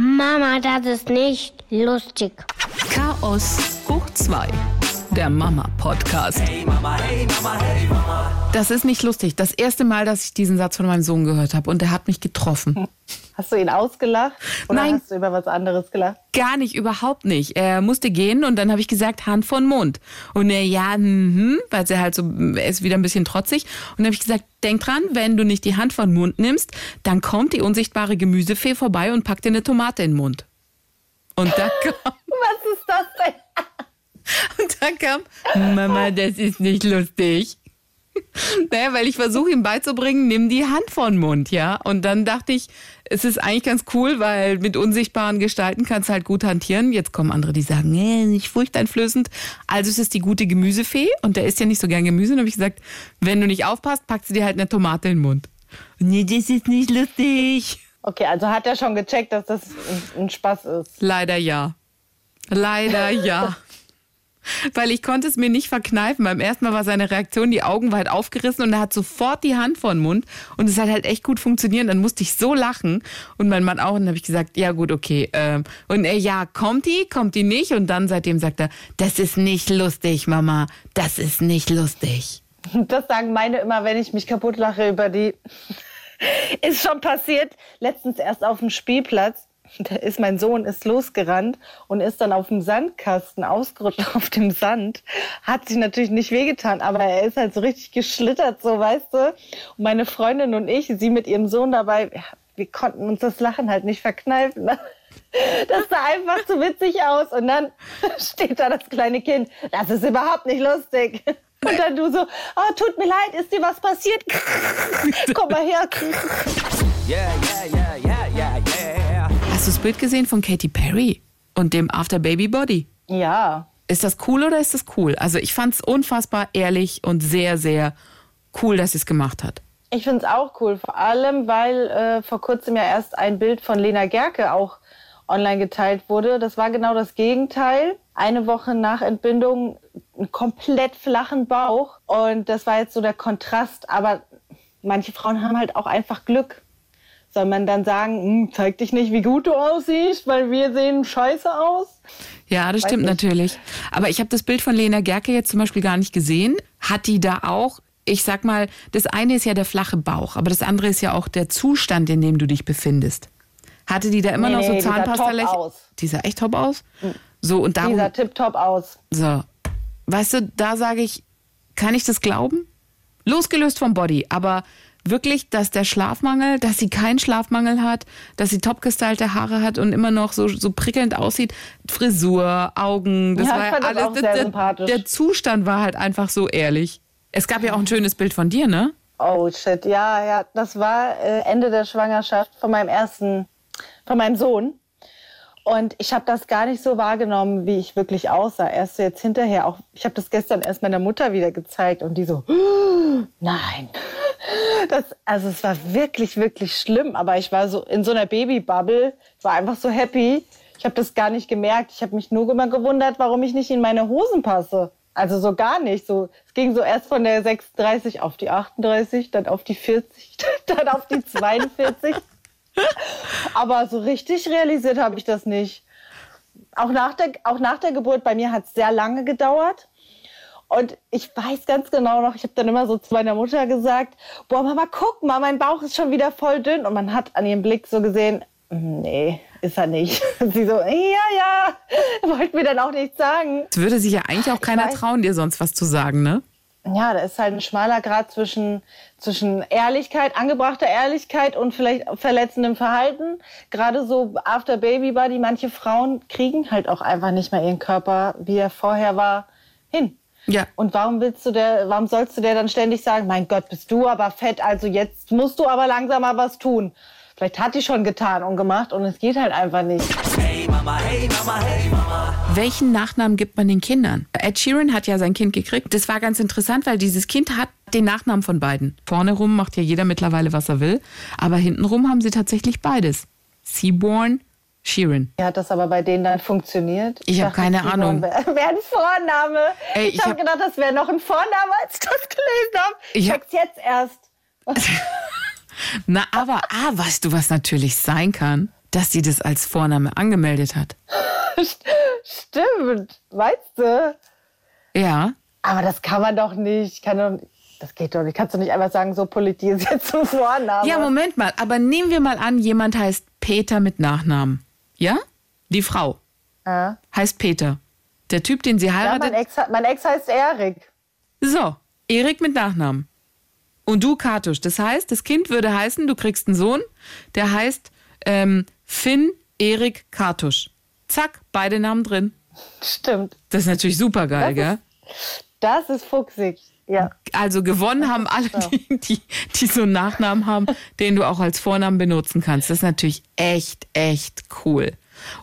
Mama, das ist nicht lustig. Chaos hoch 2. Der Mama-Podcast. Hey Mama, hey Mama, hey Mama. Das ist nicht lustig. Das erste Mal, dass ich diesen Satz von meinem Sohn gehört habe und er hat mich getroffen. Hast du ihn ausgelacht? Oder Nein. hast du über was anderes gelacht? Gar nicht, überhaupt nicht. Er musste gehen und dann habe ich gesagt, Hand von Mund. Und er, ja, mhm, weil er halt so, er ist wieder ein bisschen trotzig. Und dann habe ich gesagt, denk dran, wenn du nicht die Hand von Mund nimmst, dann kommt die unsichtbare Gemüsefee vorbei und packt dir eine Tomate in den Mund. Und da kam, Was ist das denn? Und dann kam, Mama, das ist nicht lustig. Naja, weil ich versuche ihm beizubringen, nimm die Hand von Mund, ja. Und dann dachte ich, es ist eigentlich ganz cool, weil mit unsichtbaren Gestalten kannst du halt gut hantieren. Jetzt kommen andere, die sagen, nee, nicht furchteinflößend. Also es ist die gute Gemüsefee und der isst ja nicht so gern Gemüse. Und habe ich gesagt, wenn du nicht aufpasst, packst du dir halt eine Tomate in den Mund. Nee, das ist nicht lustig. Okay, also hat er schon gecheckt, dass das ein Spaß ist. Leider ja. Leider ja. Weil ich konnte es mir nicht verkneifen. Beim ersten Mal war seine Reaktion, die Augen weit aufgerissen und er hat sofort die Hand vor den Mund. Und es hat halt echt gut funktioniert. Dann musste ich so lachen. Und mein Mann auch. Und dann habe ich gesagt, ja gut, okay. Ähm, Und er, ja, kommt die, kommt die nicht? Und dann seitdem sagt er, das ist nicht lustig, Mama. Das ist nicht lustig. Das sagen meine immer, wenn ich mich kaputt lache über die. ist schon passiert. Letztens erst auf dem Spielplatz. Da ist mein Sohn ist losgerannt und ist dann auf dem Sandkasten ausgerutscht auf dem Sand. Hat sich natürlich nicht wehgetan, aber er ist halt so richtig geschlittert, so weißt du. Und meine Freundin und ich, sie mit ihrem Sohn dabei, wir konnten uns das Lachen halt nicht verkneifen. ne? Das sah einfach zu witzig aus. Und dann steht da das kleine Kind. Das ist überhaupt nicht lustig. Und dann du so, oh, tut mir leid, ist dir was passiert? Komm mal her. Yeah, yeah, yeah, yeah, yeah, du das Bild gesehen von Katy Perry und dem After Baby Body? Ja, Ist das cool oder ist das cool? Also ich fand es unfassbar ehrlich und sehr, sehr cool, dass sie es gemacht hat. ich finde es auch cool. Vor allem, weil äh, vor kurzem ja erst ein Bild von Lena Gerke auch online geteilt wurde. Das war genau das Gegenteil. Eine Woche nach Entbindung einen komplett flachen Bauch. Und das war jetzt so der Kontrast. Aber manche Frauen haben halt auch einfach Glück. Soll man dann sagen, "Hm, zeig dich nicht, wie gut du aussiehst, weil wir sehen scheiße aus? Ja, das stimmt nicht. natürlich. Aber ich habe das Bild von Lena Gerke jetzt zum Beispiel gar nicht gesehen. Hat die da auch, ich sag mal, das eine ist ja der flache Bauch, aber das andere ist ja auch der Zustand, in dem du dich befindest. Hatte die da immer Nee, noch so nee, die sah Zahnpasta top aus. Mhm. Die sah echt top aus? So, und darum, Dieser tipptopp aus. so. Weißt du, da sage ich, kann ich das glauben? Losgelöst vom Body, aber wirklich, dass der Schlafmangel, dass sie keinen Schlafmangel hat, dass sie topgestylte Haare hat und immer noch so, so prickelnd aussieht. Frisur, Augen, das Ja, war ja alles. auch sehr der, sympathisch. der Zustand war halt einfach so ehrlich. Es gab ja auch ein schönes Bild von dir, ne? Oh shit, ja, ja, das war äh, Ende der Schwangerschaft von meinem ersten, von meinem Sohn. Und ich habe das gar nicht so wahrgenommen, wie ich wirklich aussah. Erst so jetzt hinterher auch. Ich habe das gestern erst meiner Mutter wieder gezeigt und die so, nein. Das, also es war wirklich, wirklich schlimm. Aber ich war so in so einer Babybubble, war einfach so happy. Ich habe das gar nicht gemerkt. Ich habe mich nur immer gewundert, warum ich nicht in meine Hosen passe. Also so gar nicht. So, es ging so erst von der 36 auf die 38, dann auf die 40, dann auf die 42. Aber so richtig realisiert habe ich das nicht. Auch nach der, auch nach der Geburt, bei mir hat es sehr lange gedauert. Und ich weiß ganz genau noch, ich habe dann immer so zu meiner Mutter gesagt, boah, Mama, guck mal, mein Bauch ist schon wieder voll dünn. Und man hat an ihrem Blick so gesehen, "Mm, nee, ist er nicht. Sie so, ja, ja, wollte mir dann auch nichts sagen. Es würde sich ja eigentlich auch keiner trauen, dir sonst was zu sagen, ne? Ja, da ist halt ein schmaler Grad zwischen, zwischen Ehrlichkeit, angebrachter Ehrlichkeit und vielleicht verletzendem Verhalten. Gerade so after Baby Body, manche Frauen kriegen halt auch einfach nicht mehr ihren Körper, wie er vorher war, hin. Ja. Und warum willst du der, warum sollst du der dann ständig sagen, mein Gott, bist du aber fett, also jetzt musst du aber langsam mal was tun. Vielleicht hat die schon getan und gemacht und es geht halt einfach nicht. Hey Mama, hey Mama, hey Mama. Welchen Nachnamen gibt man den Kindern? Ed Sheeran hat ja sein Kind gekriegt. Das war ganz interessant, weil dieses Kind hat den Nachnamen von beiden. Vorne rum macht ja jeder mittlerweile, was er will. Aber hintenrum haben sie tatsächlich beides. Seaborn, Sheeran. Wie hat das aber bei denen dann funktioniert? Ich hab dachte, keine Ahnung. Wäre wär ein Vorname. Ey, ich ich habe hab- gedacht, das wäre noch ein Vorname, als ich das gelesen habe. Ich Ich hab- check's jetzt erst. Na, aber, ah, weißt du, was natürlich sein kann? dass sie das als Vorname angemeldet hat. Stimmt, weißt du? Ja. Aber das kann man doch nicht. Kann doch, das geht doch nicht. Kannst du nicht einfach sagen, so Politik ist jetzt zum Vornamen. Ja, Moment mal. Aber nehmen wir mal an, jemand heißt Peter mit Nachnamen. Ja? Die Frau Ja. heißt Peter. Der Typ, den sie Ja, heiratet. mein, Ex, mein Ex heißt Erik. so, Erik mit Nachnamen. Und du Katusch. Das heißt, das Kind würde heißen, du kriegst einen Sohn, der heißt ähm, Finn Erik Katusch. Zack, beide Namen drin. Stimmt. Das ist natürlich super geil, gell? Das ist fuchsig. Ja. Also gewonnen haben alle, die, die, die so einen Nachnamen haben, den du auch als Vornamen benutzen kannst. Das ist natürlich echt, echt cool.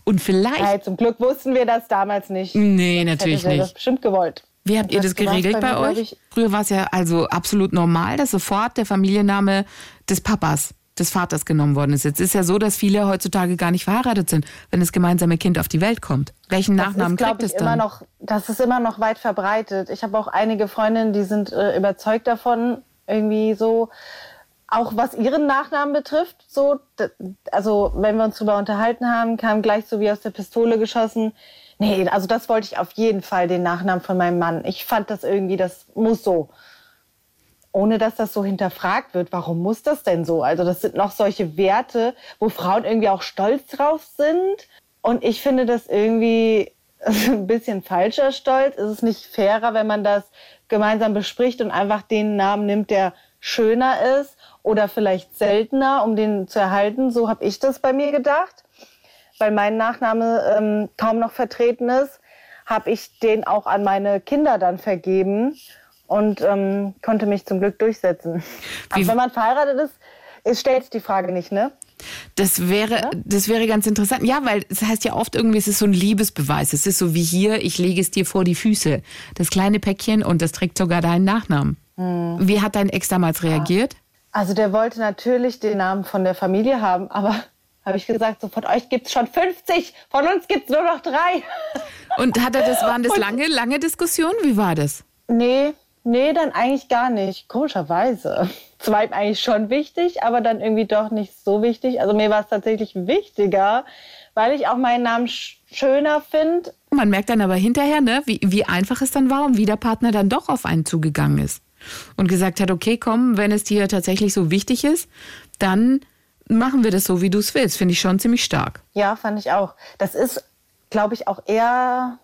Und vielleicht. Hey, zum Glück wussten wir das damals nicht. Nee, Hätte natürlich sie das nicht. bestimmt gewollt. Wie habt ihr das warst geregelt bei, glaub euch? ich- Früher war es ja also absolut normal, dass sofort der Familienname des Papas, des Vaters genommen worden ist. Jetzt ist ja so, dass viele heutzutage gar nicht verheiratet sind, wenn das gemeinsame Kind auf die Welt kommt. Welchen Nachnamen das ist, kriegt glaub es ich, dann? immer noch, das ist immer noch weit verbreitet. Ich habe auch einige Freundinnen, die sind äh, überzeugt davon, irgendwie so, auch was ihren Nachnamen betrifft. So, also wenn wir uns darüber unterhalten haben, kam gleich so wie aus der Pistole geschossen. Nee, also das wollte ich auf jeden Fall, den Nachnamen von meinem Mann. Ich fand das irgendwie, das muss so. Ohne dass das so hinterfragt wird, warum muss das denn so? Also das sind noch solche Werte, wo Frauen irgendwie auch stolz drauf sind. Und ich finde das irgendwie ein bisschen falscher Stolz. Ist es nicht fairer, wenn man das gemeinsam bespricht und einfach den Namen nimmt, der schöner ist oder vielleicht seltener, um den zu erhalten? So habe ich das bei mir gedacht. Weil mein Nachname ähm, kaum noch vertreten ist, habe ich den auch an meine Kinder dann vergeben und ähm, konnte mich zum Glück durchsetzen. Wie- Aber wenn man verheiratet ist, ist stellt sich die Frage nicht, ne? Das wäre, das wäre ganz interessant. Ja, weil es heißt ja oft irgendwie, es ist so ein Liebesbeweis. Es ist so wie hier, ich lege es dir vor die Füße. Das kleine Päckchen und das trägt sogar deinen Nachnamen. Hm. Wie hat dein Ex damals reagiert? Also der wollte natürlich den Namen von der Familie haben, aber habe ich gesagt, so von euch gibt's schon 50, von uns gibt's nur noch drei. Und hat er das, waren das lange, lange Diskussionen? Wie war das? Nee, nee, dann eigentlich gar nicht. Komischerweise. Es war ihm eigentlich schon wichtig, aber dann irgendwie doch nicht so wichtig. Also mir war es tatsächlich wichtiger, weil ich auch meinen Namen sch schöner finde. Man merkt dann aber hinterher, ne, wie, wie einfach es dann war und wie der Partner dann doch auf einen zugegangen ist. Und gesagt hat, okay, komm, wenn es dir tatsächlich so wichtig ist, dann machen wir das so, wie du es willst. Finde ich schon ziemlich stark. Ja, fand ich auch. Das ist, glaube ich, auch eher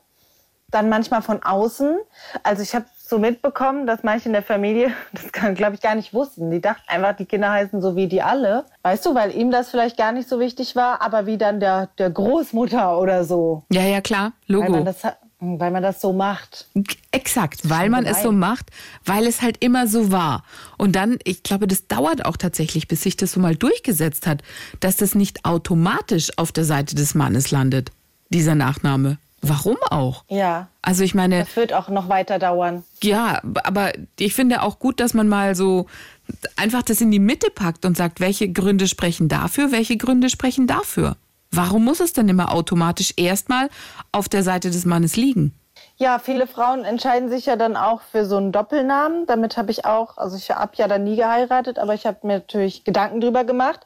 dann manchmal von außen. Also ich habe so mitbekommen, dass manche in der Familie das, glaube ich, gar nicht wussten. Die dachten einfach, die Kinder heißen so wie die alle. Weißt du, weil ihm das vielleicht gar nicht so wichtig war, aber wie dann der, der Großmutter oder so. Ja, ja, klar, Weil Logo. man das, ha- weil man das so macht. Exakt, weil man es so macht, weil es halt immer so war. Und dann, ich glaube, das dauert auch tatsächlich, bis sich das so mal durchgesetzt hat, dass das nicht automatisch auf der Seite des Mannes landet, dieser Nachname. Warum auch? Ja, Also ich meine, das wird auch noch weiter dauern. ja, aber ich finde auch gut, dass man mal so einfach das in die Mitte packt und sagt, welche Gründe sprechen dafür, welche Gründe sprechen dafür. Warum muss es denn immer automatisch erstmal auf der Seite des Mannes liegen? Ja, viele Frauen entscheiden sich ja dann auch für so einen Doppelnamen. Damit habe ich auch, also ich habe ja dann nie geheiratet, aber ich habe mir natürlich Gedanken drüber gemacht.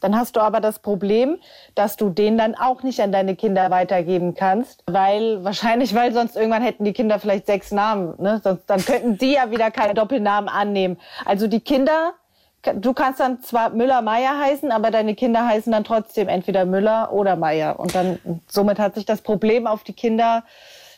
Dann hast du aber das Problem, dass du den dann auch nicht an deine Kinder weitergeben kannst, weil wahrscheinlich, weil sonst irgendwann hätten die Kinder vielleicht sechs Namen, ne? Sonst, dann könnten die ja wieder keine Doppelnamen annehmen. Also die Kinder, du kannst dann zwar Müller-Meyer heißen, aber deine Kinder heißen dann trotzdem entweder Müller oder Meyer. Und dann somit hat sich das Problem auf die Kinder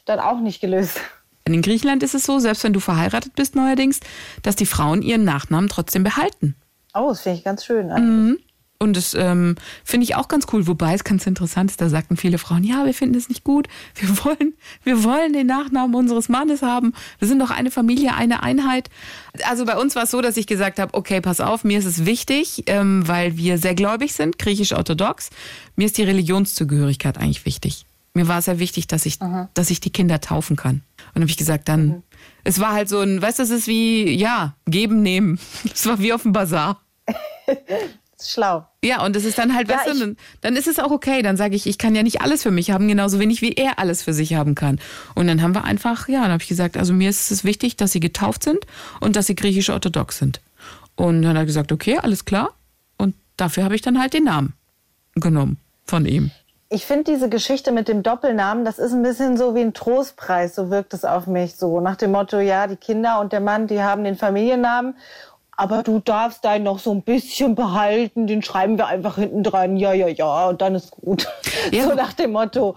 dann auch nicht gelöst. In Griechenland ist es so, selbst wenn du verheiratet bist neuerdings, dass die Frauen ihren Nachnamen trotzdem behalten. Oh, das finde ich ganz schön. eigentlich. Und das ähm, finde ich auch ganz cool, wobei es ganz interessant ist, da sagten viele Frauen, ja, wir finden es nicht gut, wir wollen, wir wollen den Nachnamen unseres Mannes haben, wir sind doch eine Familie, eine Einheit. Also bei uns war es so, dass ich gesagt habe, okay, pass auf, mir ist es wichtig, ähm, weil wir sehr gläubig sind, griechisch-orthodox, mir ist die Religionszugehörigkeit eigentlich wichtig. Mir war es sehr wichtig, dass ich, dass ich die Kinder taufen kann. Und dann habe ich gesagt, dann, es war halt so ein, weißt du, es ist wie, ja, geben, nehmen. Es war wie auf dem Bazar. Schlau. Ja, und es ist dann halt, Ja, weißt du, dann, dann ist es auch okay. Dann sage ich, ich kann ja nicht alles für mich haben, genauso wenig wie er alles für sich haben kann. Und dann haben wir einfach, ja, dann habe ich gesagt, also mir ist es wichtig, dass sie getauft sind und dass sie griechisch-orthodox sind. Und dann hat er gesagt, okay, alles klar. Und dafür habe ich dann halt den Namen genommen. von ihm. Ich finde diese Geschichte mit dem Doppelnamen, das ist ein bisschen so wie ein Trostpreis, so wirkt es auf mich so. Nach dem Motto, ja, die Kinder und der Mann, die haben den Familiennamen, aber du darfst deinen noch so ein bisschen behalten, den schreiben wir einfach hinten dran, ja, ja, ja, und dann ist gut. Ja. So nach dem Motto.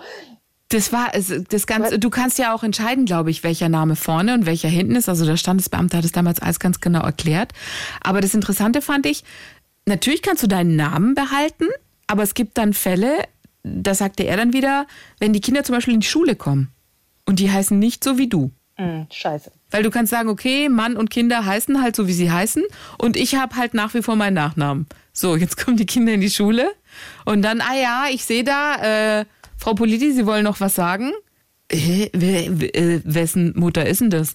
Das war das Ganze. Du kannst ja auch entscheiden, glaube ich, welcher Name vorne und welcher hinten ist. Also der Standesbeamte hat es damals alles ganz genau erklärt. Aber das Interessante fand ich, natürlich kannst du deinen Namen behalten, aber es gibt dann Fälle, da sagte er dann wieder, wenn die Kinder zum Beispiel in die Schule kommen und die heißen nicht so wie du. Hm, scheiße. Weil du kannst sagen, okay, Mann und Kinder heißen halt so, wie sie heißen und ich habe halt nach wie vor meinen Nachnamen. So, jetzt kommen die Kinder in die Schule und dann, ah ja, ich sehe da, äh, Frau Politi, Sie wollen noch was sagen? Äh, äh, wessen Mutter ist denn das?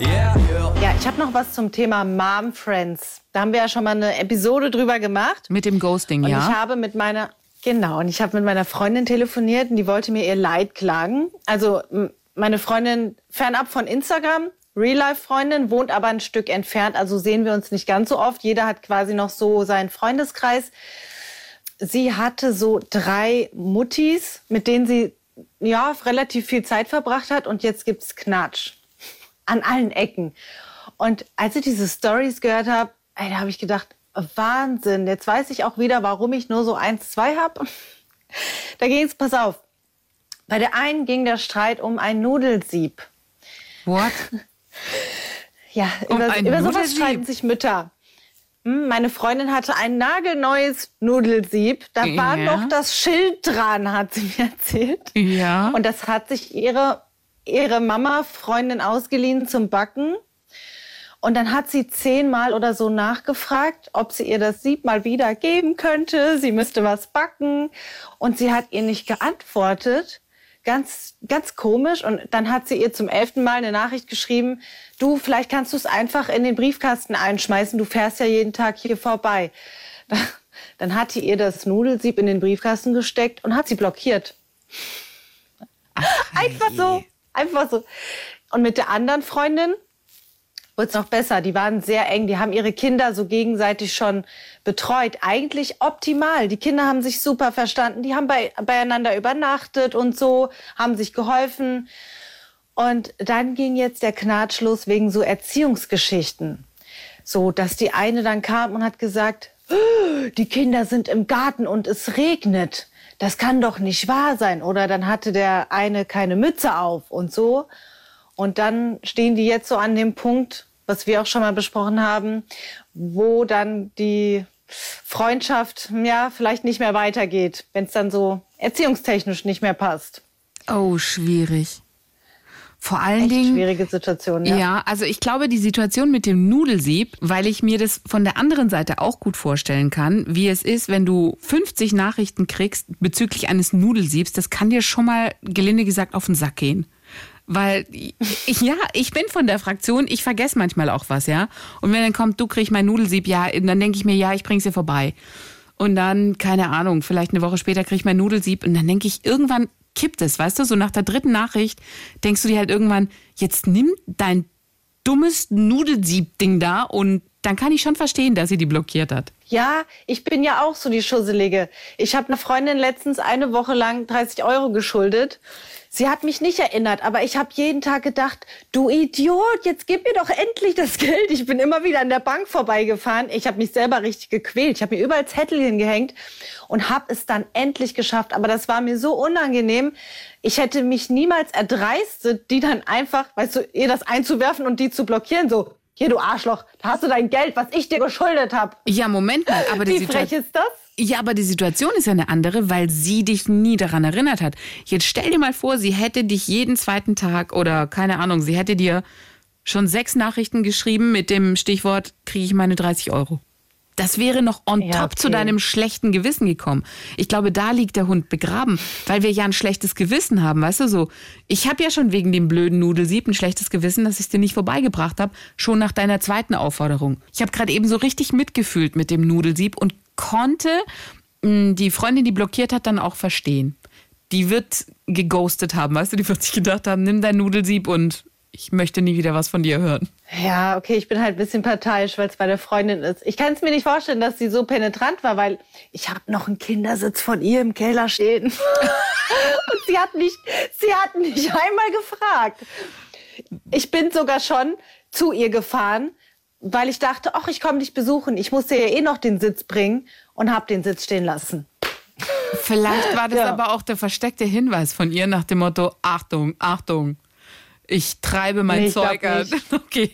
Yeah, yeah. Ja, ich habe noch was zum Thema Mom Friends. Da haben wir ja schon mal eine Episode drüber gemacht. Mit dem Ghosting, Und ja? ich habe mit meiner genau und ich habe mit meiner Freundin telefoniert und die wollte mir ihr Leid klagen. Also meine Freundin fernab von Instagram, Real Life Freundin, wohnt aber ein Stück entfernt, also sehen wir uns nicht ganz so oft. Jeder hat quasi noch so seinen Freundeskreis. Sie hatte so drei Muttis, mit denen sie ja relativ viel Zeit verbracht hat und jetzt gibt's Knatsch an allen Ecken. Und als ich diese Stories gehört habe, da habe ich gedacht, Wahnsinn. Jetzt weiß ich auch wieder, warum ich nur so eins, zwei habe. Da ging es, pass auf. Bei der einen ging der Streit um ein Nudelsieb. What? Ja, Um über, über sowas streiten sich Mütter. Hm, Meine Freundin hatte ein nagelneues Nudelsieb. Da war Ja. noch das Schild dran, hat sie mir erzählt. Ja. Und das hat sich ihre, ihre Mama, Freundin ausgeliehen zum Backen. Und dann hat sie zehnmal oder so nachgefragt, ob sie ihr das Sieb mal wieder geben könnte. Sie müsste was backen. Und sie hat ihr nicht geantwortet. Ganz, ganz komisch. Und dann hat sie ihr zum elften Mal eine Nachricht geschrieben, du, vielleicht kannst du es einfach in den Briefkasten einschmeißen. Du fährst ja jeden Tag hier vorbei. Dann hat sie ihr das Nudelsieb in den Briefkasten gesteckt und hat sie blockiert. Einfach so. Einfach so. Und mit der anderen Freundin wurde es noch besser. Die waren sehr eng. Die haben ihre Kinder so gegenseitig schon betreut. Eigentlich optimal. Die Kinder haben sich super verstanden. Die haben bei, beieinander übernachtet und so, haben sich geholfen. Und dann ging jetzt der Knatsch los wegen so Erziehungsgeschichten. So, dass die eine dann kam und hat gesagt, "Oh, die Kinder sind im Garten und es regnet. Das kann doch nicht wahr sein. Oder dann hatte der eine keine Mütze auf und so. Und dann stehen die jetzt so an dem Punkt, was wir auch schon mal besprochen haben, wo dann die Freundschaft ja vielleicht nicht mehr weitergeht, wenn es dann so erziehungstechnisch nicht mehr passt. Oh, schwierig. Vor allen Echt Dingen. schwierige Situation, Ja. ja. also ich glaube, die Situation mit dem Nudelsieb, weil ich mir das von der anderen Seite auch gut vorstellen kann, wie es ist, wenn du 50 Nachrichten kriegst bezüglich eines Nudelsiebs, das kann dir schon mal gelinde gesagt auf den Sack gehen. Weil, ich, ja, ich bin von der Fraktion, ich vergesse manchmal auch was, ja. Und wenn dann kommt, du kriegst mein Nudelsieb, ja, dann denke ich mir, ja, ich bring's dir vorbei. Und dann, keine Ahnung, vielleicht eine Woche später krieg ich mein Nudelsieb und dann denke ich, irgendwann kippt es, weißt du, so nach der dritten Nachricht denkst du dir halt irgendwann, jetzt nimm dein dummes Nudelsieb-Ding da und dann kann ich schon verstehen, dass sie die blockiert hat. Ja, ich bin ja auch so die Schusselige. Ich habe einer Freundin letztens eine Woche lang 30 Euro geschuldet. Sie hat mich nicht erinnert, aber ich habe jeden Tag gedacht, du Idiot, jetzt gib mir doch endlich das Geld. Ich bin immer wieder an der Bank vorbeigefahren. Ich habe mich selber richtig gequält. Ich habe mir überall Zettel hingehängt und habe es dann endlich geschafft. Aber das war mir so unangenehm. Ich hätte mich niemals erdreistet, die dann einfach, weißt du, ihr das einzuwerfen und die zu blockieren. So, hier du Arschloch, da hast du dein Geld, was ich dir geschuldet habe. Ja, Moment mal, aber die Wie Situation. frech ist das? Ja, aber die Situation ist ja eine andere, weil sie dich nie daran erinnert hat. Jetzt stell dir mal vor, sie hätte dich jeden zweiten Tag oder keine Ahnung, sie hätte dir schon sechs Nachrichten geschrieben mit dem Stichwort, kriege ich meine 30 Euro. Das wäre noch on Ja, top zu okay. deinem schlechten Gewissen gekommen. Ich glaube, da liegt der Hund begraben, weil wir ja ein schlechtes Gewissen haben, weißt du so. Ich habe ja schon wegen dem blöden Nudelsieb ein schlechtes Gewissen, dass ich es dir nicht vorbeigebracht habe, schon nach deiner zweiten Aufforderung. Ich habe gerade eben so richtig mitgefühlt mit dem Nudelsieb und konnte mh, die Freundin, die blockiert hat, dann auch verstehen. Die wird geghostet haben, weißt du, die wird sich gedacht haben, nimm dein Nudelsieb und ich möchte nie wieder was von dir hören. Ja, okay, ich bin halt ein bisschen parteiisch, weil es bei der Freundin ist. Ich kann es mir nicht vorstellen, dass sie so penetrant war, weil ich habe noch einen Kindersitz von ihr im Keller stehen. Und sie hat nicht, sie hat nicht einmal gefragt. Ich bin sogar schon zu ihr gefahren, weil ich dachte, ach, ich komme dich besuchen. Ich musste ja eh noch den Sitz bringen und habe den Sitz stehen lassen. Vielleicht war das Ja. aber auch der versteckte Hinweis von ihr nach dem Motto: Achtung, Achtung, ich treibe mein Nee, ich Zeug an. Okay.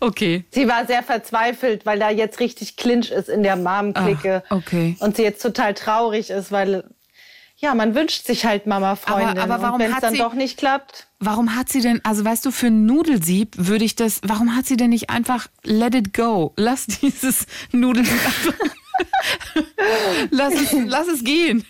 Okay. Sie war sehr verzweifelt, weil da jetzt richtig Clinch ist in der Mom-Clique. Ah, okay. Und sie jetzt total traurig ist, weil, ja, man wünscht sich halt Mama-Freundin. Aber- aber warum wenn es hat dann sie- doch nicht klappt, Warum hat sie denn, also weißt du, für ein Nudelsieb würde ich das, warum hat sie denn nicht einfach let it go? Lass dieses Nudelsieb einfach. lass, es, lass es gehen.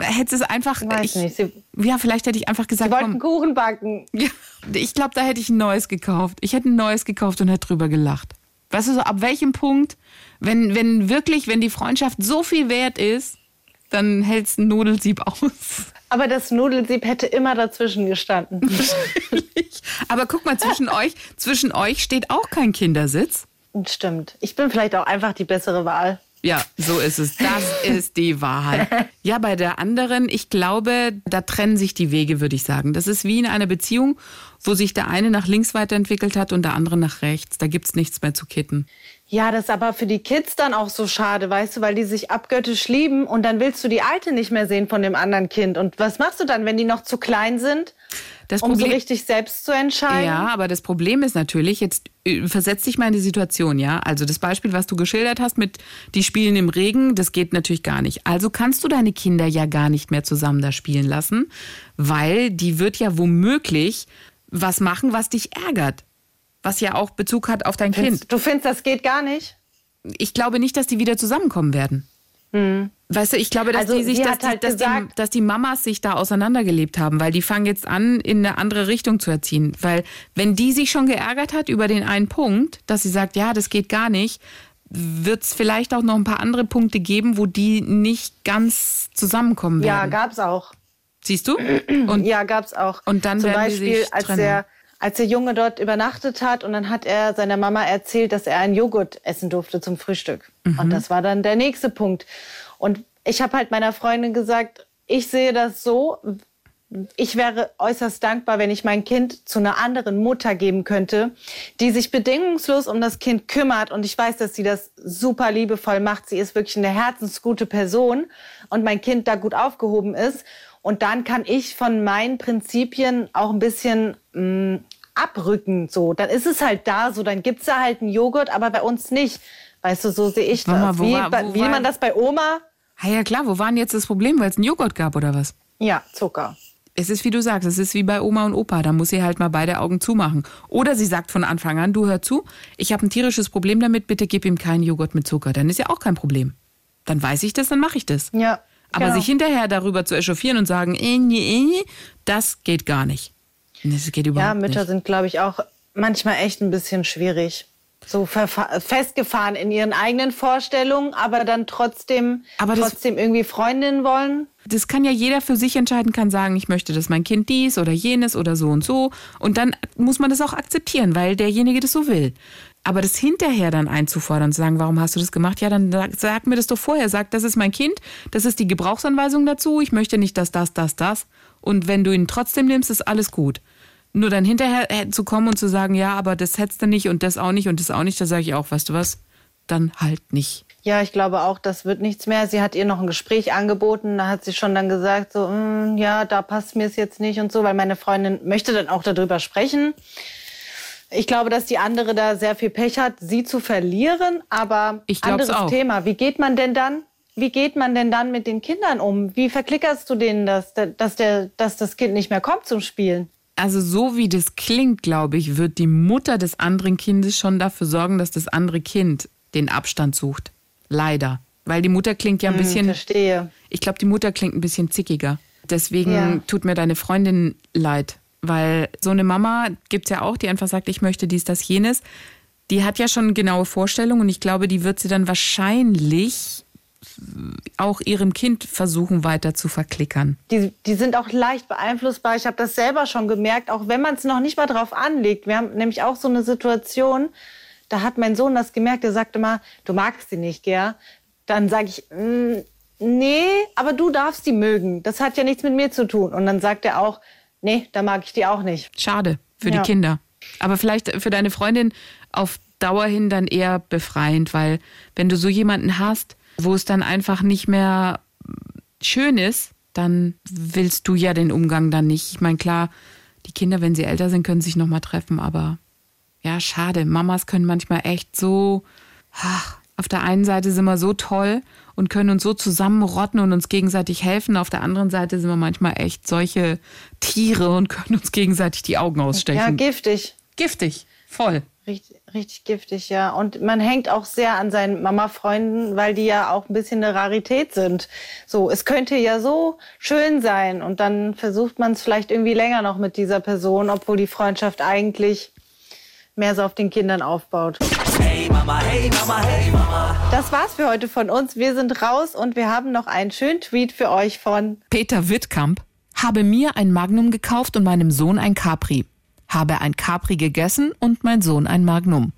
Hätte es einfach. weiß ich, nicht. Sie, Ja, vielleicht hätte ich einfach gesagt, sie wollten komm, Kuchen backen. Ja, ich glaube, da hätte ich ein neues gekauft. Ich hätte ein neues gekauft und hätte drüber gelacht. Weißt du, so ab welchem Punkt, wenn, wenn wirklich, wenn die Freundschaft so viel wert ist, dann hältst ein Nudelsieb aus. Aber das Nudelsieb hätte immer dazwischen gestanden. Aber guck mal, zwischen euch, zwischen euch steht auch kein Kindersitz. Stimmt. Ich bin vielleicht auch einfach die bessere Wahl. Ja, so ist es. Das ist die Wahrheit. Ja, bei der anderen, ich glaube, da trennen sich die Wege, würde ich sagen. Das ist wie in einer Beziehung, wo sich der eine nach links weiterentwickelt hat und der andere nach rechts. Da gibt's nichts mehr zu kitten. Ja, das ist aber für die Kids dann auch so schade, weißt du, weil die sich abgöttisch lieben und dann willst du die Alte nicht mehr sehen von dem anderen Kind. Und was machst du dann, wenn die noch zu klein sind, Das um so Problem- richtig selbst zu entscheiden? Ja, aber das Problem ist natürlich, jetzt äh, versetz dich mal in die Situation, ja. Also das Beispiel, was du geschildert hast mit die spielen im Regen, das geht natürlich gar nicht. Also kannst du deine Kinder ja gar nicht mehr zusammen da spielen lassen, weil die wird ja womöglich was machen, was dich ärgert. Was ja auch Bezug hat auf dein Kind. Findest- Du findest, das geht gar nicht? Ich glaube nicht, dass die wieder zusammenkommen werden. Weißt du, ich glaube, dass Also, die sich, dass, hat die, halt dass, die, gesagt- dass die Mamas sich da auseinandergelebt haben, weil die fangen jetzt an, in eine andere Richtung zu erziehen. Weil wenn die sich schon geärgert hat über den einen Punkt, dass sie sagt, ja, das geht gar nicht, wird es vielleicht auch noch ein paar andere Punkte geben, wo die nicht ganz zusammenkommen Ja, werden. gab's auch. Siehst du? Und Ja, gab's auch. Und dann Zum werden die Beispiel, sich als trennen. der, als der Junge dort übernachtet hat und dann hat er seiner Mama erzählt, dass er einen Joghurt essen durfte zum Frühstück. Mhm. Und das war dann der nächste Punkt. Und ich habe halt meiner Freundin gesagt, ich sehe das so, ich wäre äußerst dankbar, wenn ich mein Kind zu einer anderen Mutter geben könnte, die sich bedingungslos um das Kind kümmert. Und ich weiß, dass sie das super liebevoll macht. Sie ist wirklich eine herzensgute Person und mein Kind da gut aufgehoben ist. Und dann kann ich von meinen Prinzipien auch ein bisschen mh, abrücken. So, dann ist es halt da. So, dann gibt's da halt einen Joghurt, aber bei uns nicht. Weißt du, so sehe ich Mama, das. wo Wie, war- wo wie war- man das bei Oma? Ah ja klar, wo war denn jetzt das Problem, weil es einen Joghurt gab oder was? Ja, Zucker. Es ist wie du sagst, es ist wie bei Oma und Opa, da muss sie halt mal beide Augen zumachen. Oder sie sagt von Anfang an, du hör zu, ich habe ein tierisches Problem damit, bitte gib ihm keinen Joghurt mit Zucker. Dann ist ja auch kein Problem. Dann weiß ich das, dann mache ich das. Ja. Aber genau. sich hinterher darüber zu echauffieren und sagen, äh, äh, das geht gar nicht. Das geht überhaupt Ja, Mütter nicht. sind, glaube ich, auch manchmal echt ein bisschen schwierig. So festgefahren in ihren eigenen Vorstellungen, aber dann trotzdem, Aber trotzdem irgendwie Freundinnen wollen. Das kann ja jeder für sich entscheiden, kann sagen, ich möchte, dass mein Kind dies oder jenes oder so und so. Und dann muss man das auch akzeptieren, weil derjenige das so will. Aber das hinterher dann einzufordern und zu sagen, warum hast du das gemacht? Ja, dann sag, sag mir das doch vorher. Sag, das ist mein Kind, das ist die Gebrauchsanweisung dazu. Ich möchte nicht, dass das, das, das. Und wenn du ihn trotzdem nimmst, ist alles gut. Nur dann hinterher äh, zu kommen und zu sagen, ja, aber das hättest du nicht und das auch nicht und das auch nicht, da sage ich auch, weißt du was? Dann halt nicht. Ja, ich glaube auch, das wird nichts mehr. Sie hat ihr noch ein Gespräch angeboten. Da hat sie schon dann gesagt, so, "Mm, ja, da passt mir es jetzt nicht und so, weil meine Freundin möchte dann auch darüber sprechen. Ich glaube, dass die andere da sehr viel Pech hat, sie zu verlieren. Aber Ich anderes auch. Thema. Wie geht man denn dann? Wie geht man denn dann mit den Kindern um? Wie verklickerst du denen das, dass, der, dass das Kind nicht mehr kommt zum Spielen? Also so wie das klingt, glaube ich, wird die Mutter des anderen Kindes schon dafür sorgen, dass das andere Kind den Abstand sucht. Leider. Weil die Mutter klingt ja ein bisschen, Verstehe. ich glaube, die Mutter klingt ein bisschen zickiger. Deswegen Ja. tut mir deine Freundin leid. Weil so eine Mama gibt's ja auch, die einfach sagt, ich möchte dies, das, jenes. Die hat ja schon genaue Vorstellungen und ich glaube, die wird sie dann wahrscheinlich auch ihrem Kind versuchen weiter zu verklickern. Die, die sind auch leicht beeinflussbar. Ich habe das selber schon gemerkt, auch wenn man es noch nicht mal drauf anlegt. Wir haben nämlich auch so eine Situation, da hat mein Sohn das gemerkt, der sagte mal, du magst sie nicht, gell? Dann sage ich, "Mm, nee, aber du darfst die mögen. Das hat ja nichts mit mir zu tun. Und dann sagt er auch, nee, da mag ich die auch nicht. Schade für Ja. die Kinder. Aber vielleicht für deine Freundin auf Dauer hin dann eher befreiend, weil wenn du so jemanden hast, wo es dann einfach nicht mehr schön ist, dann willst du ja den Umgang dann nicht. Ich meine, klar, die Kinder, wenn sie älter sind, können sich nochmal treffen, aber ja, schade. Mamas können manchmal echt so, ach, auf der einen Seite sind wir so toll und können uns so zusammenrotten und uns gegenseitig helfen. Auf der anderen Seite sind wir manchmal echt solche Tiere und können uns gegenseitig die Augen Ja, ausstechen. giftig. Giftig, voll. Richtig, richtig giftig, ja. Und man hängt auch sehr an seinen Mama-Freunden, weil die ja auch ein bisschen eine Rarität sind. So, es könnte ja so schön sein und dann versucht man es vielleicht irgendwie länger noch mit dieser Person, obwohl die Freundschaft eigentlich mehr so auf den Kindern aufbaut. Hey Mama, hey Mama, hey Mama. Das war's für heute von uns. Wir sind raus und wir haben noch einen schönen Tweet für euch von Peter Wittkamp habe mir ein Magnum gekauft und meinem Sohn ein Capri. Habe ein Capri gegessen und mein Sohn ein Magnum.